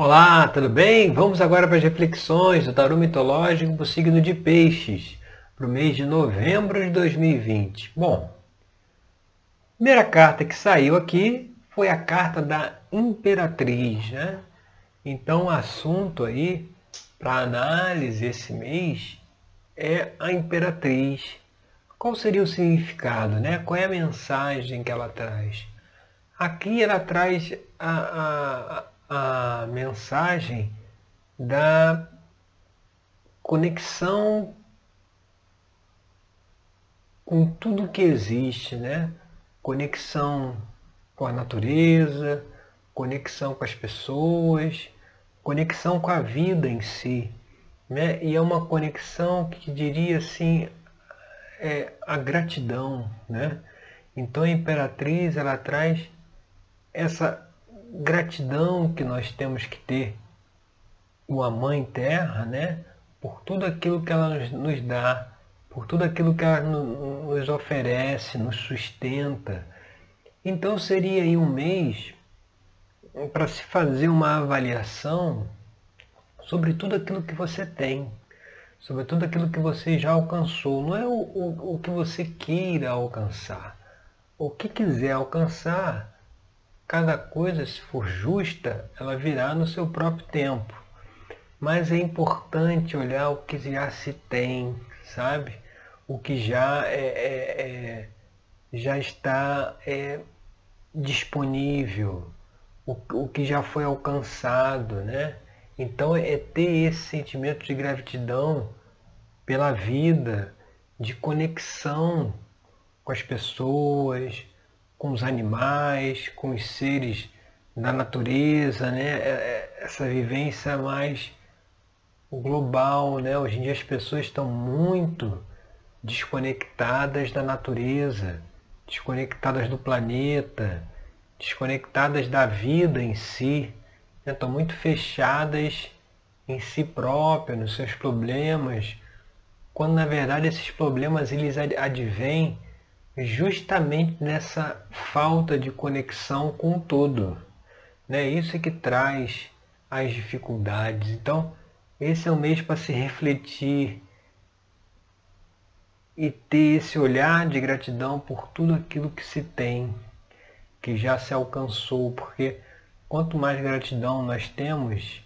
Olá, tudo bem? Vamos agora para as reflexões do tarô mitológico para o signo de Peixes, para o mês de novembro de 2020. Bom, a primeira carta que saiu aqui foi a carta da Imperatriz, né? Então, o assunto aí para análise esse mês é a Imperatriz. Qual seria o significado, né? Qual é a mensagem que ela traz? Aqui ela traz a, a a mensagem da conexão com tudo que existe, né? Conexão com a natureza, conexão com as pessoas, conexão com a vida em si, né? E é uma conexão que diria assim é a gratidão, né? Então a imperatriz ela traz essa gratidão que nós temos que ter com a Mãe Terra, né? Por tudo aquilo que ela nos dá, por tudo aquilo que ela nos oferece, nos sustenta. Então seria aí um mês para se fazer uma avaliação sobre tudo aquilo que você tem, sobre tudo aquilo que você já alcançou. Não é o, o, o que você queira alcançar. O que quiser alcançar, Cada coisa, se for justa, ela virá no seu próprio tempo. Mas é importante olhar o que já se tem, sabe? O que já, é, é, é já está é, disponível, o, o que já foi alcançado, né? Então é ter esse sentimento de gratidão pela vida, de conexão com as pessoas, com os animais, com os seres da natureza, né? É, é, essa vivência mais global, né? Hoje em dia as pessoas estão muito desconectadas da natureza, desconectadas do planeta, desconectadas da vida em si, né? estão muito fechadas em si próprias, nos seus problemas, quando na verdade esses problemas eles advêm justamente nessa falta de conexão com o todo. Né? Isso é que traz as dificuldades. Então, esse é o mês para se refletir e ter esse olhar de gratidão por tudo aquilo que se tem, que já se alcançou, porque quanto mais gratidão nós temos,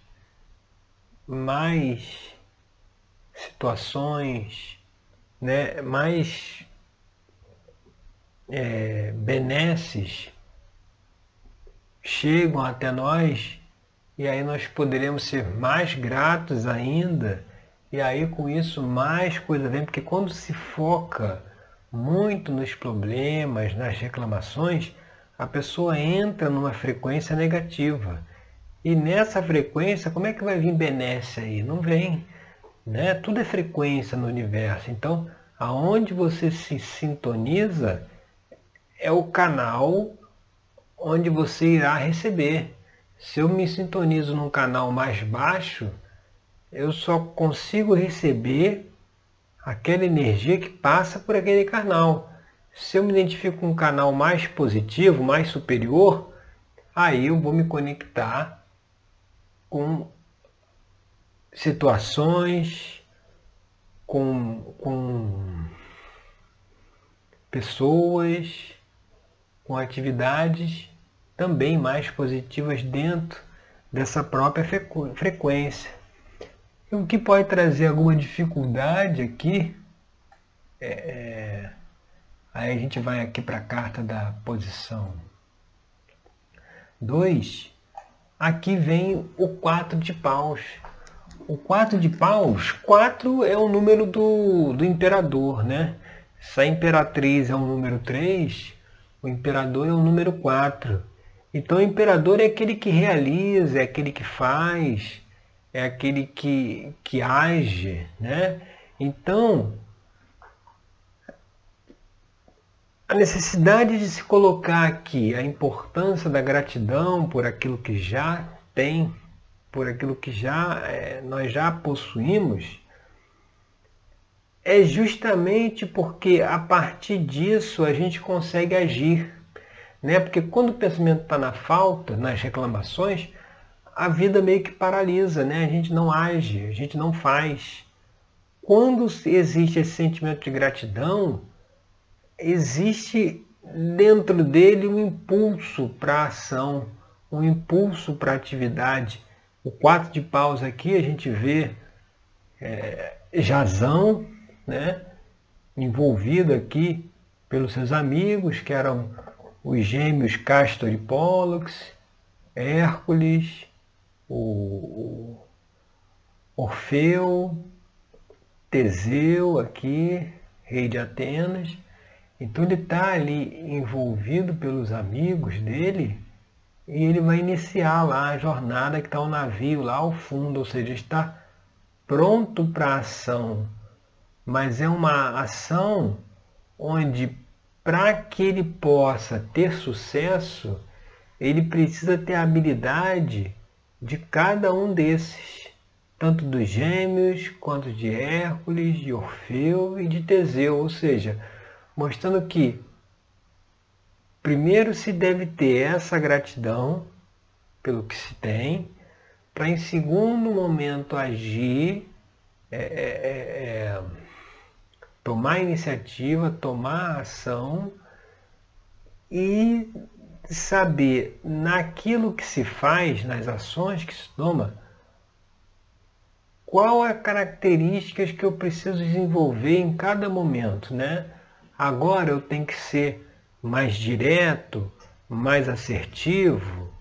mais situações, né, mais é, benesses chegam até nós e aí nós poderemos ser mais gratos ainda e aí com isso mais coisa vem, porque quando se foca muito nos problemas, nas reclamações, a pessoa entra numa frequência negativa. E nessa frequência, como é que vai vir benesse aí? Não vem. Né? Tudo é frequência no universo. Então, aonde você se sintoniza, é o canal onde você irá receber. Se eu me sintonizo num canal mais baixo, eu só consigo receber aquela energia que passa por aquele canal. Se eu me identifico com um canal mais positivo, mais superior, aí eu vou me conectar com situações, com, com pessoas, com atividades também mais positivas dentro dessa própria frequência. E o que pode trazer alguma dificuldade aqui, é, é aí a gente vai aqui para a carta da posição 2, aqui vem o 4 de paus. O 4 de paus, 4 é o número do, do imperador, né? Se a imperatriz é o número 3, o imperador é o número 4. Então o imperador é aquele que realiza, é aquele que faz, é aquele que, que age. Né? Então, a necessidade de se colocar aqui a importância da gratidão por aquilo que já tem, por aquilo que já é, nós já possuímos, é justamente porque a partir disso a gente consegue agir. Né? Porque quando o pensamento está na falta, nas reclamações, a vida meio que paralisa, né? A gente não age, a gente não faz. Quando existe esse sentimento de gratidão, existe dentro dele um impulso para a ação, um impulso para a atividade. O quatro de paus aqui a gente vê é, Jazão, né? envolvido aqui pelos seus amigos, que eram os gêmeos Castor e Pollux, Hércules, o Orfeu, Teseu aqui, rei de Atenas. Então ele está ali envolvido pelos amigos dele e ele vai iniciar lá a jornada que está o navio lá ao fundo, ou seja, está pronto para a ação. Mas é uma ação onde para que ele possa ter sucesso, ele precisa ter a habilidade de cada um desses, tanto dos gêmeos, quanto de Hércules, de Orfeu e de Teseu, ou seja, mostrando que primeiro se deve ter essa gratidão pelo que se tem, para em segundo momento agir, é, é, é, é tomar iniciativa, tomar ação e saber naquilo que se faz, nas ações que se toma, qual as características que eu preciso desenvolver em cada momento, né? Agora eu tenho que ser mais direto, mais assertivo.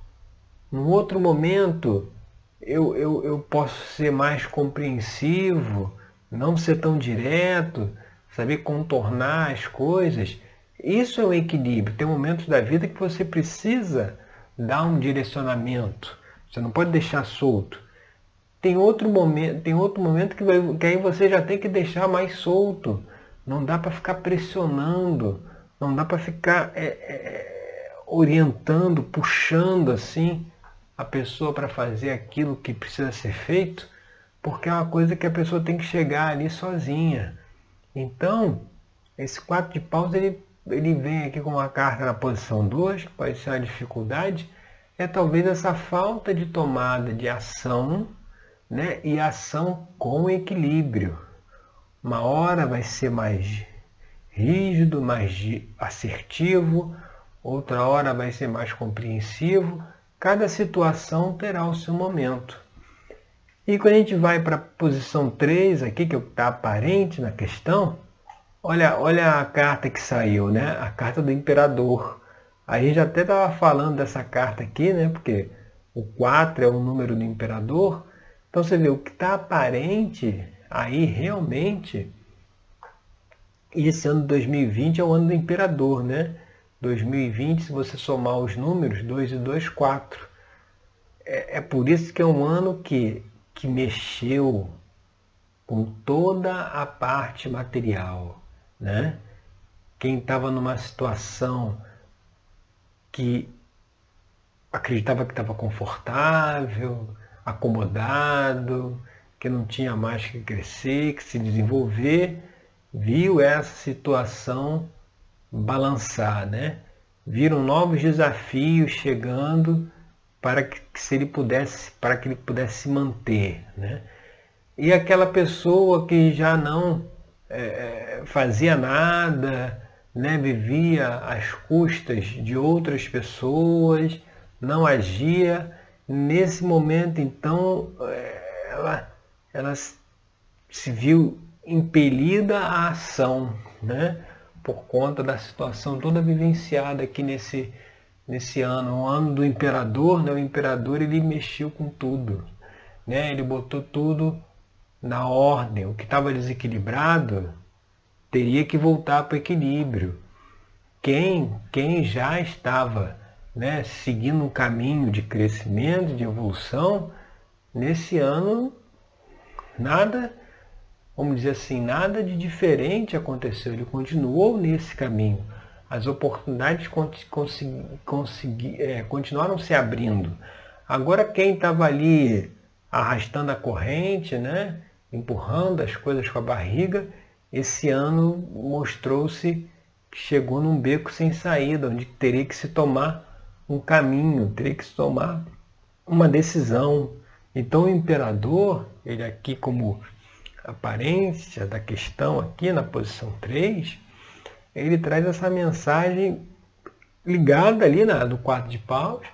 No outro momento eu, eu, eu posso ser mais compreensivo, não ser tão direto, saber contornar as coisas. Isso é o equilíbrio. Tem momentos da vida que você precisa dar um direcionamento. Você não pode deixar solto. Tem outro momento, tem outro momento que, vai, que aí você já tem que deixar mais solto. Não dá para ficar pressionando, não dá para ficar é, é, orientando, puxando assim a pessoa para fazer aquilo que precisa ser feito, porque é uma coisa que a pessoa tem que chegar ali sozinha. Então, esse 4 de paus ele, ele vem aqui com uma carta na posição 2, que pode ser uma dificuldade, é talvez essa falta de tomada de ação né, e ação com equilíbrio. Uma hora vai ser mais rígido, mais assertivo, outra hora vai ser mais compreensivo. Cada situação terá o seu momento. E quando a gente vai para a posição 3 aqui, que é está aparente na questão, olha, olha a carta que saiu, né? A carta do imperador. A gente até estava falando dessa carta aqui, né? Porque o 4 é o número do imperador. Então você vê o que está aparente aí realmente. E esse ano de 2020 é o ano do imperador, né? 2020, se você somar os números, 2 e 2, 4. É, é por isso que é um ano que que mexeu com toda a parte material, né? Quem estava numa situação que acreditava que estava confortável, acomodado, que não tinha mais que crescer, que se desenvolver, viu essa situação balançar, né? Viram novos desafios chegando para que, se ele pudesse, para que ele pudesse se manter, né? E aquela pessoa que já não é, é, fazia nada, né, vivia às custas de outras pessoas, não agia, nesse momento então é, ela, ela se viu impelida à ação, né, por conta da situação toda vivenciada aqui nesse, nesse ano, o ano do imperador, né? o imperador ele mexeu com tudo. Né? Ele botou tudo na ordem. O que estava desequilibrado teria que voltar para o equilíbrio. Quem, quem já estava né, seguindo um caminho de crescimento, de evolução, nesse ano nada, vamos dizer assim, nada de diferente aconteceu. Ele continuou nesse caminho as oportunidades consegui, consegui, é, continuaram se abrindo. Agora quem estava ali arrastando a corrente, né, empurrando as coisas com a barriga, esse ano mostrou-se que chegou num beco sem saída, onde teria que se tomar um caminho, teria que se tomar uma decisão. Então o imperador, ele aqui como aparência da questão aqui na posição 3, ele traz essa mensagem ligada ali na, no quadro de paus,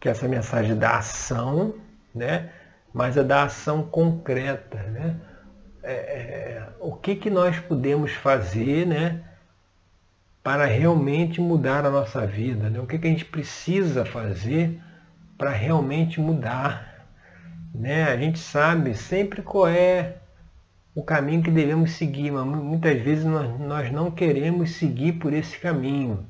que é essa mensagem da ação, né? mas é da ação concreta. Né? É, é, o que, que nós podemos fazer né? para realmente mudar a nossa vida? Né? O que, que a gente precisa fazer para realmente mudar? Né? A gente sabe sempre qual é o caminho que devemos seguir, mas muitas vezes nós, nós não queremos seguir por esse caminho.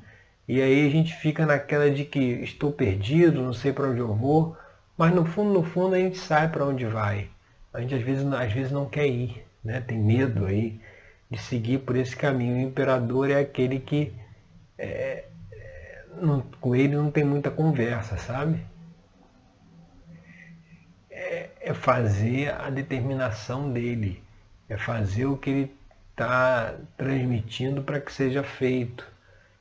E aí a gente fica naquela de que estou perdido, não sei para onde eu vou, mas no fundo, no fundo a gente sabe para onde vai. A gente às vezes, às vezes não quer ir, né? tem medo aí de seguir por esse caminho. O imperador é aquele que é, não, com ele não tem muita conversa, sabe? É, é fazer a determinação dele, é fazer o que ele está transmitindo para que seja feito.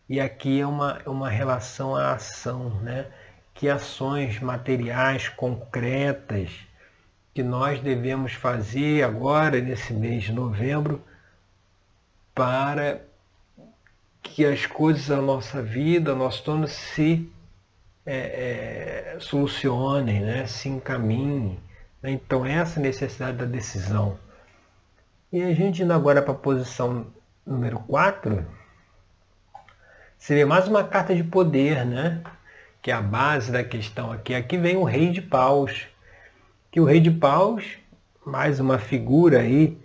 E aqui é uma, é uma relação à ação, né? que ações materiais concretas que nós devemos fazer agora, nesse mês de novembro, para que as coisas da nossa vida, nosso torno se é, é, solucionem, né? se encaminhem. Né? Então, essa necessidade da decisão. E a gente indo agora para a posição número 4, seria mais uma carta de poder, né? Que é a base da questão aqui. Aqui vem o rei de paus. Que o rei de paus, mais uma figura aí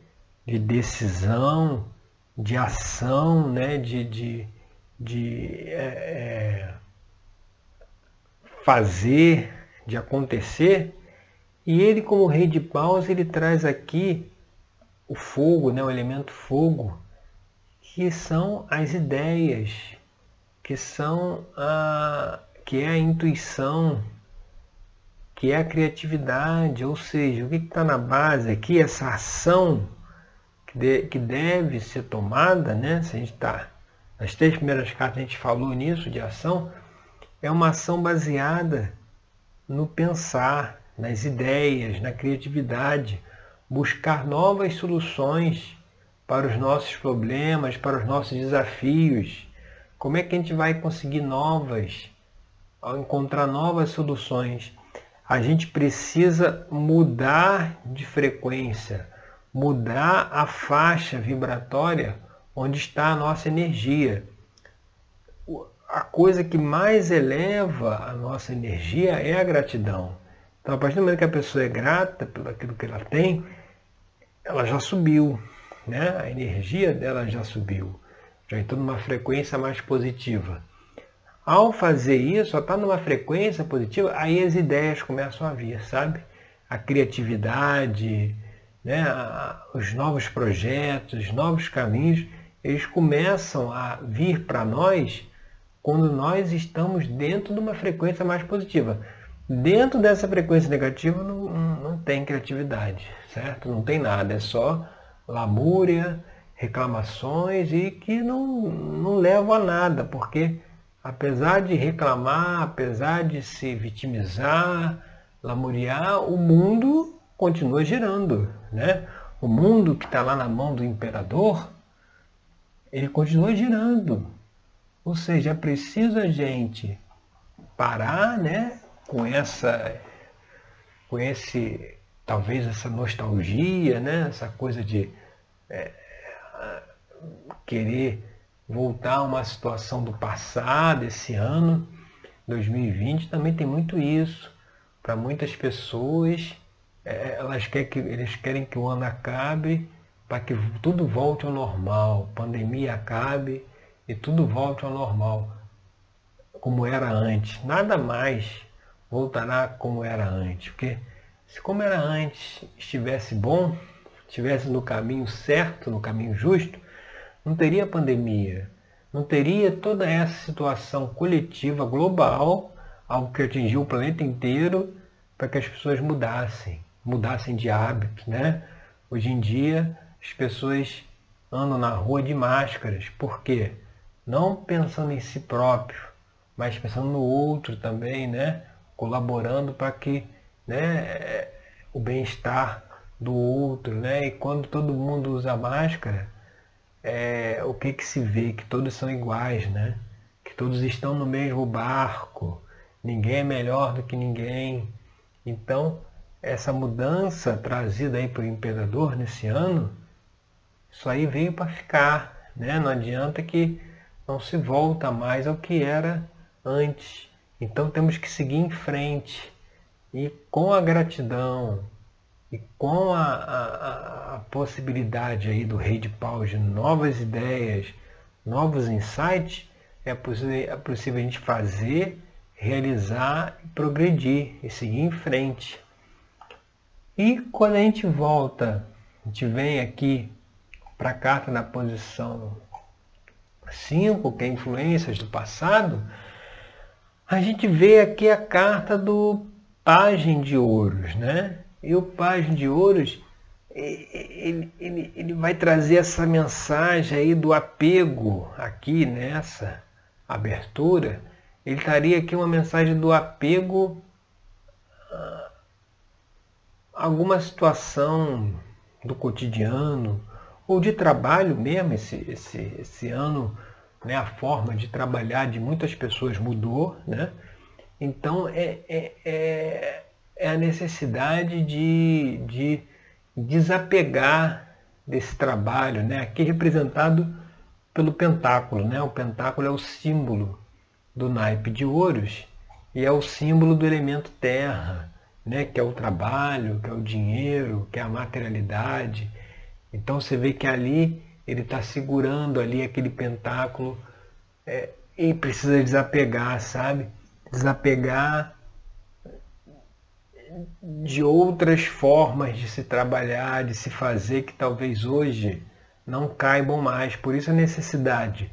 de decisão, de ação, né? De, de, de é, é fazer, de acontecer. E ele, como rei de paus, ele traz aqui o fogo, né, o elemento fogo, que são as ideias, que são a que é a intuição, que é a criatividade, ou seja, o que está na base aqui, essa ação que, de, que deve ser tomada, né? Se a gente está. Nas três primeiras cartas a gente falou nisso, de ação, é uma ação baseada no pensar, nas ideias, na criatividade, buscar novas soluções para os nossos problemas, para os nossos desafios como é que a gente vai conseguir novas, encontrar novas soluções? A gente precisa mudar de frequência, mudar a faixa vibratória onde está a nossa energia. A coisa que mais eleva a nossa energia é a gratidão. Então, a partir do momento que a pessoa é grata pelo aquilo que ela tem, ela já subiu, né? A energia dela já subiu já entrou numa frequência mais positiva. Ao fazer isso, está numa frequência positiva, aí as ideias começam a vir, sabe? A criatividade, né? os novos projetos, os novos caminhos, eles começam a vir para nós quando nós estamos dentro de uma frequência mais positiva. Dentro dessa frequência negativa não, não tem criatividade, certo? Não tem nada, é só lamúria, reclamações e que não, não levam a nada, porque apesar de reclamar, apesar de se vitimizar, lamuriar, o mundo continua girando. Né? O mundo que está lá na mão do imperador, ele continua girando. Ou seja, é preciso a gente parar né, com essa, com esse, talvez essa nostalgia, né, essa coisa de é, querer voltar a uma situação do passado, esse ano, 2020, também tem muito isso. Para muitas pessoas, é, elas querem que, eles querem que o ano acabe para que tudo volte ao normal, pandemia acabe e tudo volte ao normal, como era antes. Nada mais voltará como era antes, porque se como era antes estivesse bom, estivesse no caminho certo, no caminho justo, não teria pandemia, não teria toda essa situação coletiva global, algo que atingiu o planeta inteiro, para que as pessoas mudassem, mudassem de hábitos, né? Hoje em dia as pessoas andam na rua de máscaras, por quê? Não pensando em si próprio, mas pensando no outro também, né? Colaborando para que né, o bem-estar do outro, né? E quando todo mundo usa máscara, é, o que que se vê? Que todos são iguais, né? Que todos estão no mesmo barco, ninguém é melhor do que ninguém. Então, essa mudança trazida aí por imperador nesse ano, isso aí veio para ficar, né? Não adianta que não se volta mais ao que era antes. Então temos que seguir em frente e com a gratidão e com a, a, a possibilidade aí do rei de paus de novas ideias, novos insights, é possível, é possível a gente fazer, realizar, progredir e seguir em frente. E quando a gente volta, a gente vem aqui para a carta da posição 5, que é influências do passado, a gente vê aqui a carta do Pagem de Ouros, né? E o Pagem de Ouros, ele, ele, ele vai trazer essa mensagem aí do apego aqui nessa abertura. Ele estaria aqui uma mensagem do apego alguma situação do cotidiano ou de trabalho mesmo, esse, esse, esse ano né, a forma de trabalhar de muitas pessoas mudou, né? Então é, é, é, é a necessidade de, de desapegar desse trabalho, né? aqui representado pelo pentáculo. Né? O pentáculo é o símbolo do naipe de ouros e é o símbolo do elemento terra né, que é o trabalho, que é o dinheiro, que é a materialidade. Então você vê que ali ele está segurando ali aquele pentáculo é, e precisa desapegar, sabe? Desapegar de outras formas de se trabalhar, de se fazer que talvez hoje não caibam mais. Por isso a necessidade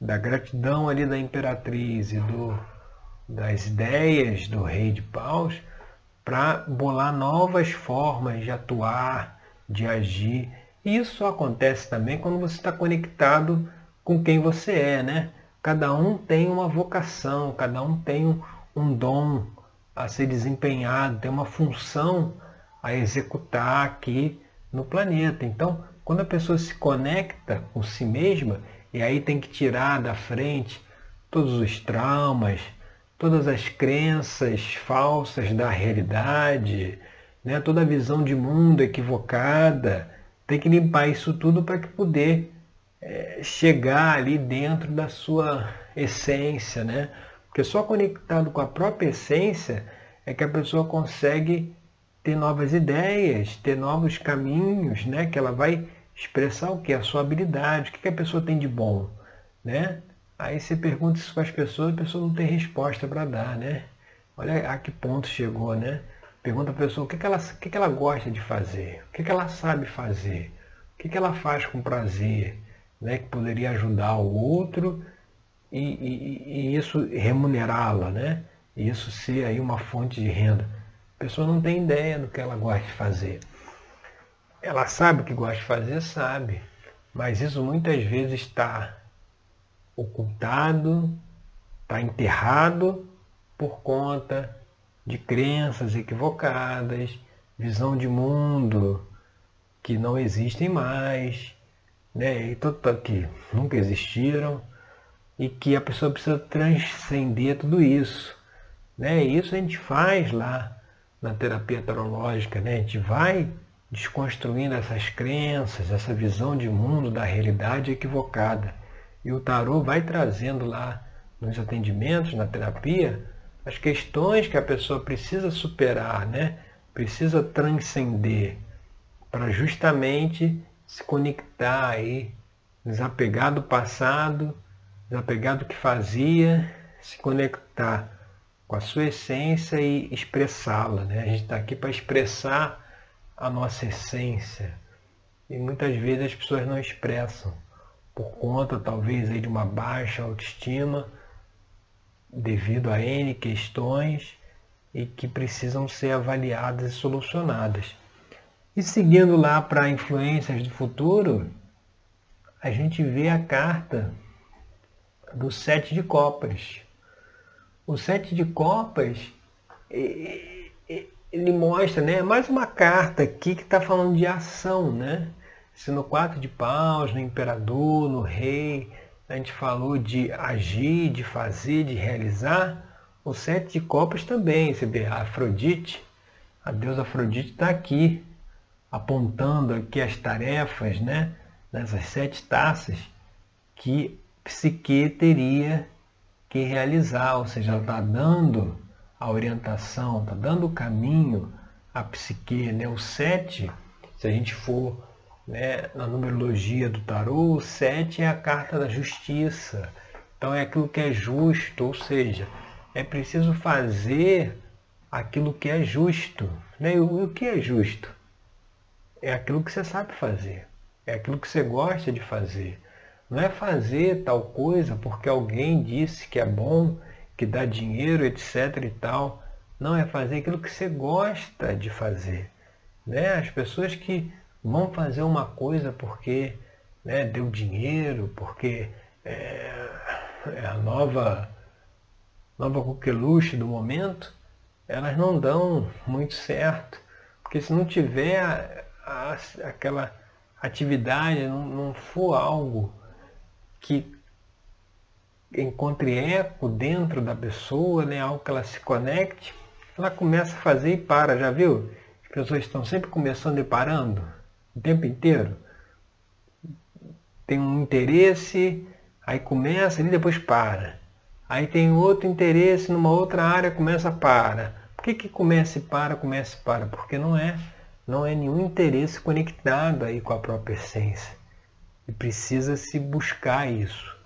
da gratidão ali da imperatriz e do, das ideias do rei de paus para bolar novas formas de atuar, de agir. Isso acontece também quando você está conectado com quem você é, né? Cada um tem uma vocação, cada um tem um, um dom a ser desempenhado, tem uma função a executar aqui no planeta. Então, quando a pessoa se conecta com si mesma, e aí tem que tirar da frente todos os traumas, todas as crenças falsas da realidade, né? toda a visão de mundo equivocada. Tem que limpar isso tudo para que poder é, chegar ali dentro da sua essência, né? Porque só conectado com a própria essência é que a pessoa consegue ter novas ideias, ter novos caminhos, né? Que ela vai expressar o que? A sua habilidade, o que a pessoa tem de bom, né? Aí você pergunta isso para as pessoas, a pessoa não tem resposta para dar, né? Olha a que ponto chegou, né? Pergunta a pessoa o que, que, ela, o que, que ela gosta de fazer, o que, que ela sabe fazer, o que, que ela faz com prazer, né? que poderia ajudar o outro e, e, e isso remunerá-la, né? E isso ser aí uma fonte de renda. A pessoa não tem ideia do que ela gosta de fazer. Ela sabe o que gosta de fazer, sabe. Mas isso muitas vezes está ocultado, está enterrado por conta de crenças equivocadas, visão de mundo que não existem mais, né? e tudo que nunca existiram, e que a pessoa precisa transcender tudo isso. Né? E isso a gente faz lá na terapia tarológica, né? a gente vai desconstruindo essas crenças, essa visão de mundo da realidade equivocada. E o tarô vai trazendo lá nos atendimentos, na terapia, as questões que a pessoa precisa superar, né? precisa transcender para justamente se conectar aí, desapegar do passado, desapegar do que fazia, se conectar com a sua essência e expressá-la. Né? A gente está aqui para expressar a nossa essência. E muitas vezes as pessoas não expressam por conta talvez aí de uma baixa autoestima, devido a N questões e que precisam ser avaliadas e solucionadas. E seguindo lá para influências do futuro, a gente vê a carta do sete de copas. O sete de copas ele mostra, né? Mais uma carta aqui que está falando de ação, né? Se no quatro de paus, no imperador, no rei, a gente falou de agir, de fazer, de realizar, o sete de copas também, você vê, a Afrodite, a deusa Afrodite está aqui, apontando aqui as tarefas, né? Nessas sete taças que Psique teria que realizar, ou seja, ela está dando a orientação, está dando o caminho à psique. Né? O 7, se a gente for né, na numerologia do tarô, o 7 é a carta da justiça. Então é aquilo que é justo, ou seja, é preciso fazer aquilo que é justo. Né? E o que é justo? É aquilo que você sabe fazer. É aquilo que você gosta de fazer. Não é fazer tal coisa porque alguém disse que é bom que dá dinheiro, etc e tal. Não, é fazer aquilo que você gosta de fazer. Né? As pessoas que vão fazer uma coisa porque né, deu dinheiro, porque é, é a nova, nova coqueluche do momento, elas não dão muito certo. Porque se não tiver a, a, aquela atividade, não, não for algo que encontre eco dentro da pessoa, né, algo que ela se conecte, ela começa a fazer e para, já viu? As pessoas estão sempre começando e parando, o tempo inteiro. Tem um interesse, aí começa e depois para. Aí tem outro interesse numa outra área, começa para. Por que, que começa e para, começa e para? Porque não é, não é nenhum interesse conectado aí com a própria essência. E precisa se buscar isso.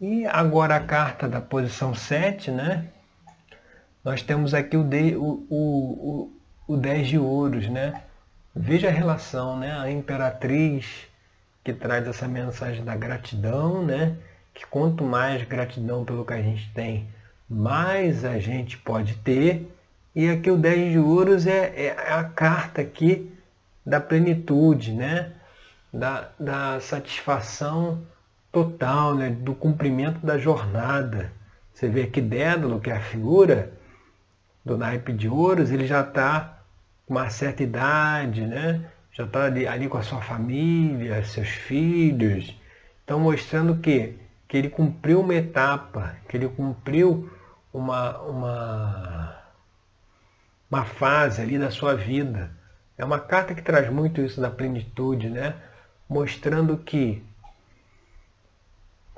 E agora a carta da posição 7, né? Nós temos aqui o, de, o, o, o, o 10 de ouros, né? Veja a relação, né? A imperatriz que traz essa mensagem da gratidão, né? Que quanto mais gratidão pelo que a gente tem, mais a gente pode ter. E aqui o 10 de ouros é, é a carta aqui da plenitude, né? Da, da satisfação total, né, do cumprimento da jornada. Você vê que Dédalo, que é a figura do naipe de ouros, ele já está uma certa idade, né? já está ali, ali, com a sua família, seus filhos. Então mostrando que, que ele cumpriu uma etapa, que ele cumpriu uma, uma, uma fase ali da sua vida. É uma carta que traz muito isso da plenitude, né? mostrando que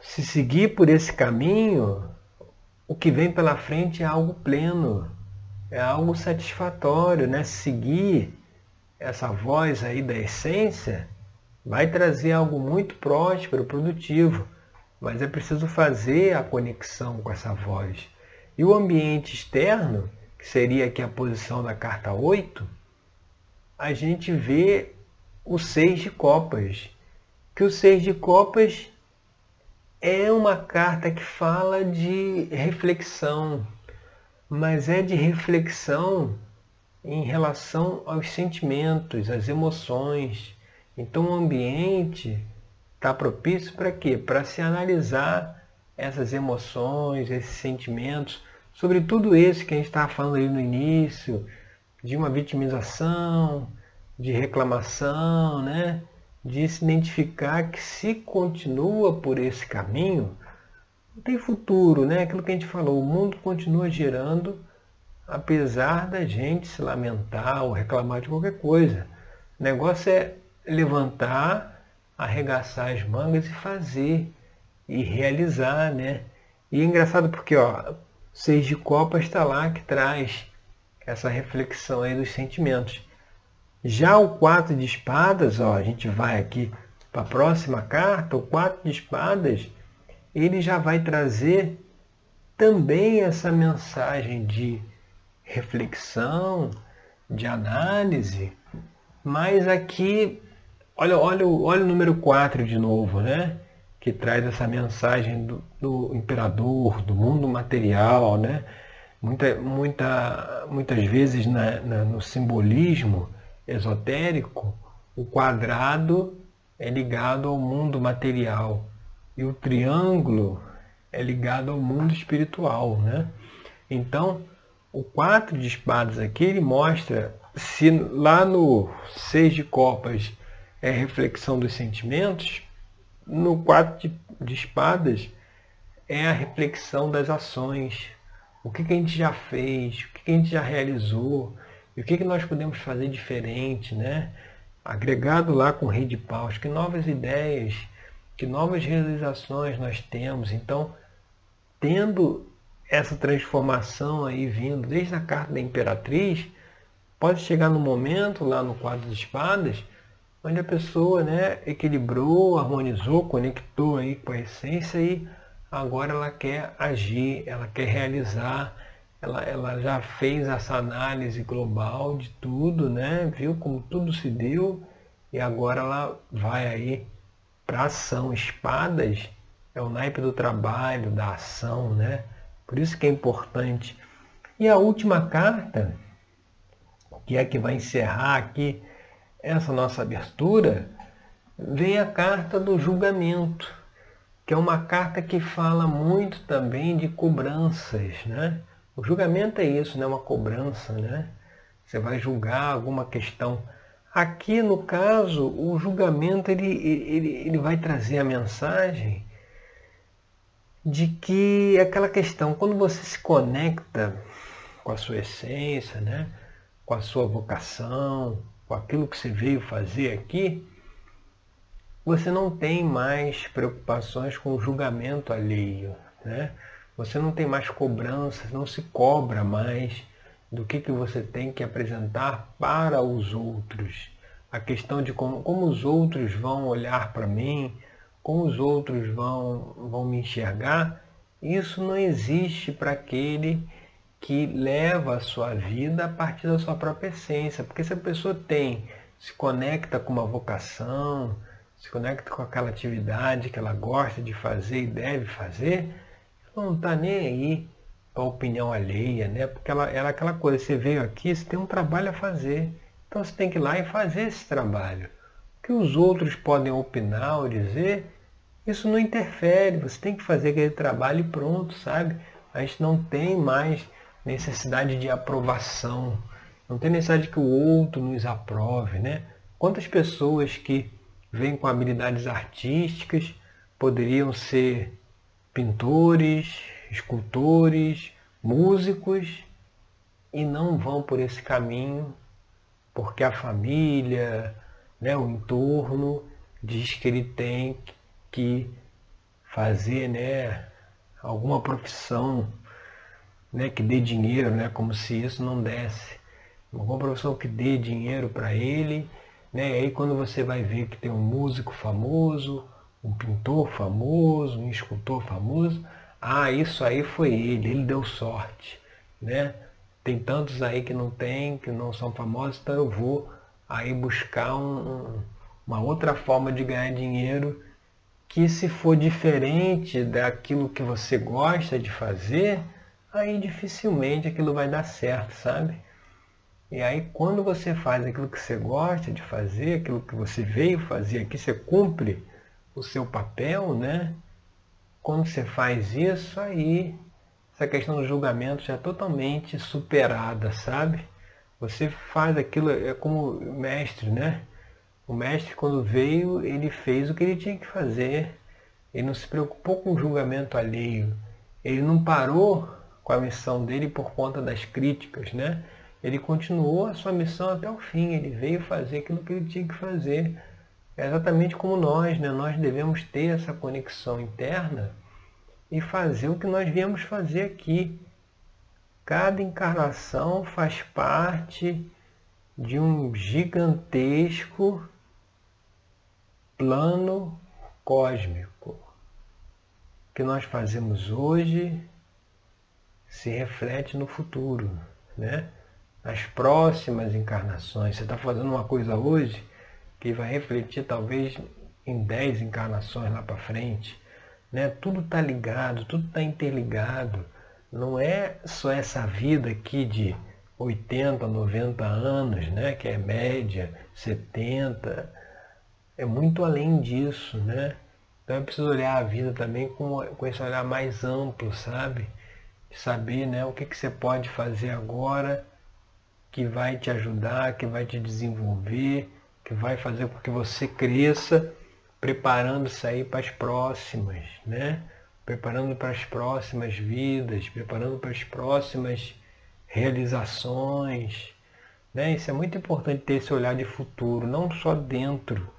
se seguir por esse caminho, o que vem pela frente é algo pleno, é algo satisfatório, né? Seguir essa voz aí da essência vai trazer algo muito próspero, produtivo, mas é preciso fazer a conexão com essa voz. E o ambiente externo, que seria aqui a posição da carta 8, a gente vê o seis de copas, que o seis de copas é uma carta que fala de reflexão, mas é de reflexão em relação aos sentimentos, às emoções. Então o ambiente está propício para quê? Para se analisar essas emoções, esses sentimentos, sobretudo esse que a gente estava falando aí no início, de uma vitimização, de reclamação, né? de se identificar que se continua por esse caminho, não tem futuro, né? Aquilo que a gente falou, o mundo continua girando, apesar da gente se lamentar ou reclamar de qualquer coisa. O negócio é levantar, arregaçar as mangas e fazer, e realizar, né? E é engraçado porque, ó, Seis de Copas está lá que traz essa reflexão aí dos sentimentos. Já o 4 de espadas, ó, a gente vai aqui para a próxima carta, o 4 de espadas, ele já vai trazer também essa mensagem de reflexão, de análise, mas aqui, olha, olha, olha o número 4 de novo, né? Que traz essa mensagem do, do imperador, do mundo material, né? Muita, muita, muitas vezes na, na, no simbolismo, esotérico, o quadrado é ligado ao mundo material e o triângulo é ligado ao mundo espiritual, né? Então, O 4 de espadas aqui, ele mostra se lá no 6 de copas é reflexão dos sentimentos, no 4 de, de espadas é a reflexão das ações. O que, que a gente já fez, o que, que a gente já realizou, e o que, que nós podemos fazer diferente, né? Agregado lá com o rei de paus, que novas ideias, que novas realizações nós temos. Então, tendo essa transformação aí vindo desde a carta da Imperatriz, pode chegar no momento lá no quadro de espadas, onde a pessoa né, equilibrou, harmonizou, conectou aí com a essência e agora ela quer agir, ela quer realizar, ela, ela já fez essa análise global de tudo, né? viu como tudo se deu e agora ela vai aí para ação. Espadas é o naipe do trabalho, da ação, né? Por isso que é importante. E a última carta, que é a que vai encerrar aqui essa nossa abertura, vem a carta do julgamento, que é uma carta que fala muito também de cobranças, né? O julgamento é isso, né? Uma cobrança, né? Você vai julgar alguma questão. Aqui, no caso, o julgamento ele, ele, ele vai trazer a mensagem de que aquela questão, quando você se conecta com a sua essência, né? com a sua vocação, com aquilo que você veio fazer aqui, você não tem mais preocupações com o julgamento alheio. Né? Você não tem mais cobranças, não se cobra mais do que, que você tem que apresentar para os outros. A questão de como, como os outros vão olhar para mim, como os outros vão, vão me enxergar, isso não existe para aquele que leva a sua vida a partir da sua própria essência. Porque se a pessoa tem, se conecta com uma vocação, se conecta com aquela atividade que ela gosta de fazer e deve fazer, ela não está nem aí a opinião alheia, né? Porque ela, ela é aquela coisa, você veio aqui, você tem um trabalho a fazer. Então você tem que ir lá e fazer esse trabalho. O que os outros podem opinar ou dizer, isso não interfere, você tem que fazer aquele trabalho e pronto, sabe? A gente não tem mais necessidade de aprovação, não tem necessidade que o outro nos aprove, né? Quantas pessoas que vêm com habilidades artísticas poderiam ser pintores, escultores, músicos e não vão por esse caminho porque a família, né, o entorno diz que ele tem que fazer né, alguma profissão né, que dê dinheiro, né, como se isso não desse. Alguma profissão que dê dinheiro para ele. Né, aí quando você vai ver que tem um músico famoso, um pintor famoso, um escultor famoso, ah, isso aí foi ele, ele deu sorte. Né? Tem tantos aí que não tem, que não são famosos, então eu vou aí buscar um, uma outra forma de ganhar dinheiro que se for diferente daquilo que você gosta de fazer, aí dificilmente aquilo vai dar certo, sabe? E aí quando você faz aquilo que você gosta de fazer, aquilo que você veio fazer aqui, você cumpre o seu papel, né? Quando você faz isso, aí essa questão do julgamento já é totalmente superada, sabe? Você faz aquilo, é como mestre, né? O mestre, quando veio, ele fez o que ele tinha que fazer. Ele não se preocupou com o julgamento alheio. Ele não parou com a missão dele por conta das críticas, né? Ele continuou a sua missão até o fim. Ele veio fazer aquilo que ele tinha que fazer. É exatamente como nós, né? Nós devemos ter essa conexão interna e fazer o que nós viemos fazer aqui. Cada encarnação faz parte de um gigantesco plano cósmico. O que nós fazemos hoje se reflete no futuro, né? nas próximas encarnações. Você está fazendo uma coisa hoje que vai refletir talvez em 10 encarnações lá para frente. Né? Tudo está ligado, tudo está interligado. Não é só essa vida aqui de 80, 90 anos, né? que é média, 70 é muito além disso, né? Então é preciso olhar a vida também com, com esse olhar mais amplo, sabe? saber né, o que, que você pode fazer agora que vai te ajudar, que vai te desenvolver, que vai fazer com que você cresça, preparando-se aí para as próximas, né? Preparando para as próximas vidas, preparando para as próximas realizações. Né? Isso é muito importante ter esse olhar de futuro, não só dentro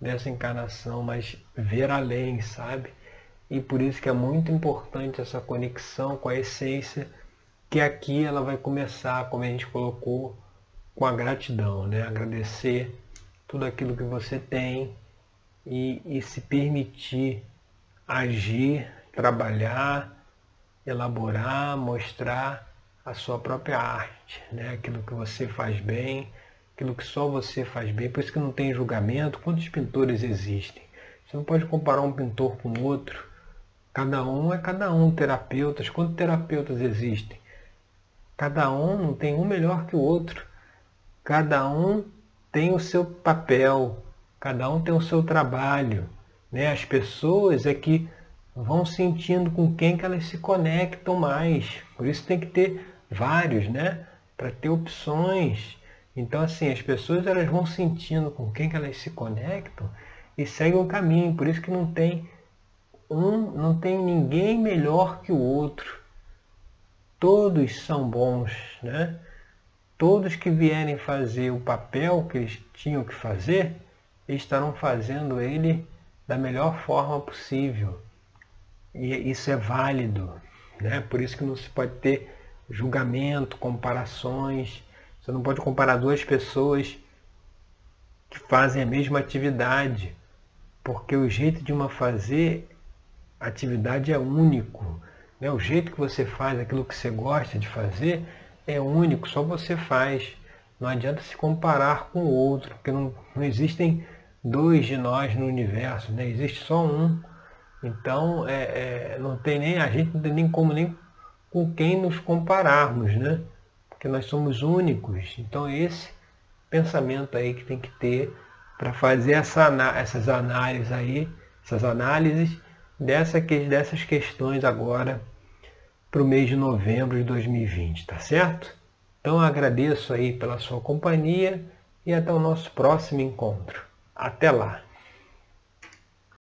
dessa encarnação, mas ver além, sabe? E por isso que é muito importante essa conexão com a essência, que aqui ela vai começar, como a gente colocou, com a gratidão, né? Agradecer tudo aquilo que você tem e, e se permitir agir, trabalhar, elaborar, mostrar a sua própria arte, né? aquilo que você faz bem, aquilo que só você faz bem. Por isso que não tem julgamento. Quantos pintores existem? Você não pode comparar um pintor com outro. Cada um é cada um, terapeutas. Quantos terapeutas existem? Cada um não tem um melhor que o outro. Cada um tem o seu papel, cada um tem o seu trabalho. Né? As pessoas é que vão sentindo com quem que elas se conectam mais. Por isso tem que ter vários, né? Para ter opções. Então assim, as pessoas elas vão sentindo com quem que elas se conectam e seguem o caminho. Por isso que não tem um, não tem ninguém melhor que o outro. Todos são bons, né? Todos que vierem fazer o papel que eles tinham que fazer, estarão fazendo ele da melhor forma possível. E isso é válido, né? Por isso que não se pode ter julgamento, comparações. Você não pode comparar duas pessoas que fazem a mesma atividade, porque o jeito de uma fazer atividade é único. Né? O jeito que você faz aquilo que você gosta de fazer é único, só você faz. Não adianta se comparar com o outro, porque não, não existem dois de nós no universo, né? existe só um. Então é, é, não tem nem a gente não tem nem como nem com quem nos compararmos, né? Porque nós somos únicos. Então esse pensamento aí que tem que ter para fazer essa, essas análises aí, essas análises dessa, dessas questões agora para o mês de novembro de 2020, tá certo? Então agradeço aí pela sua companhia e até o nosso próximo encontro. Até lá!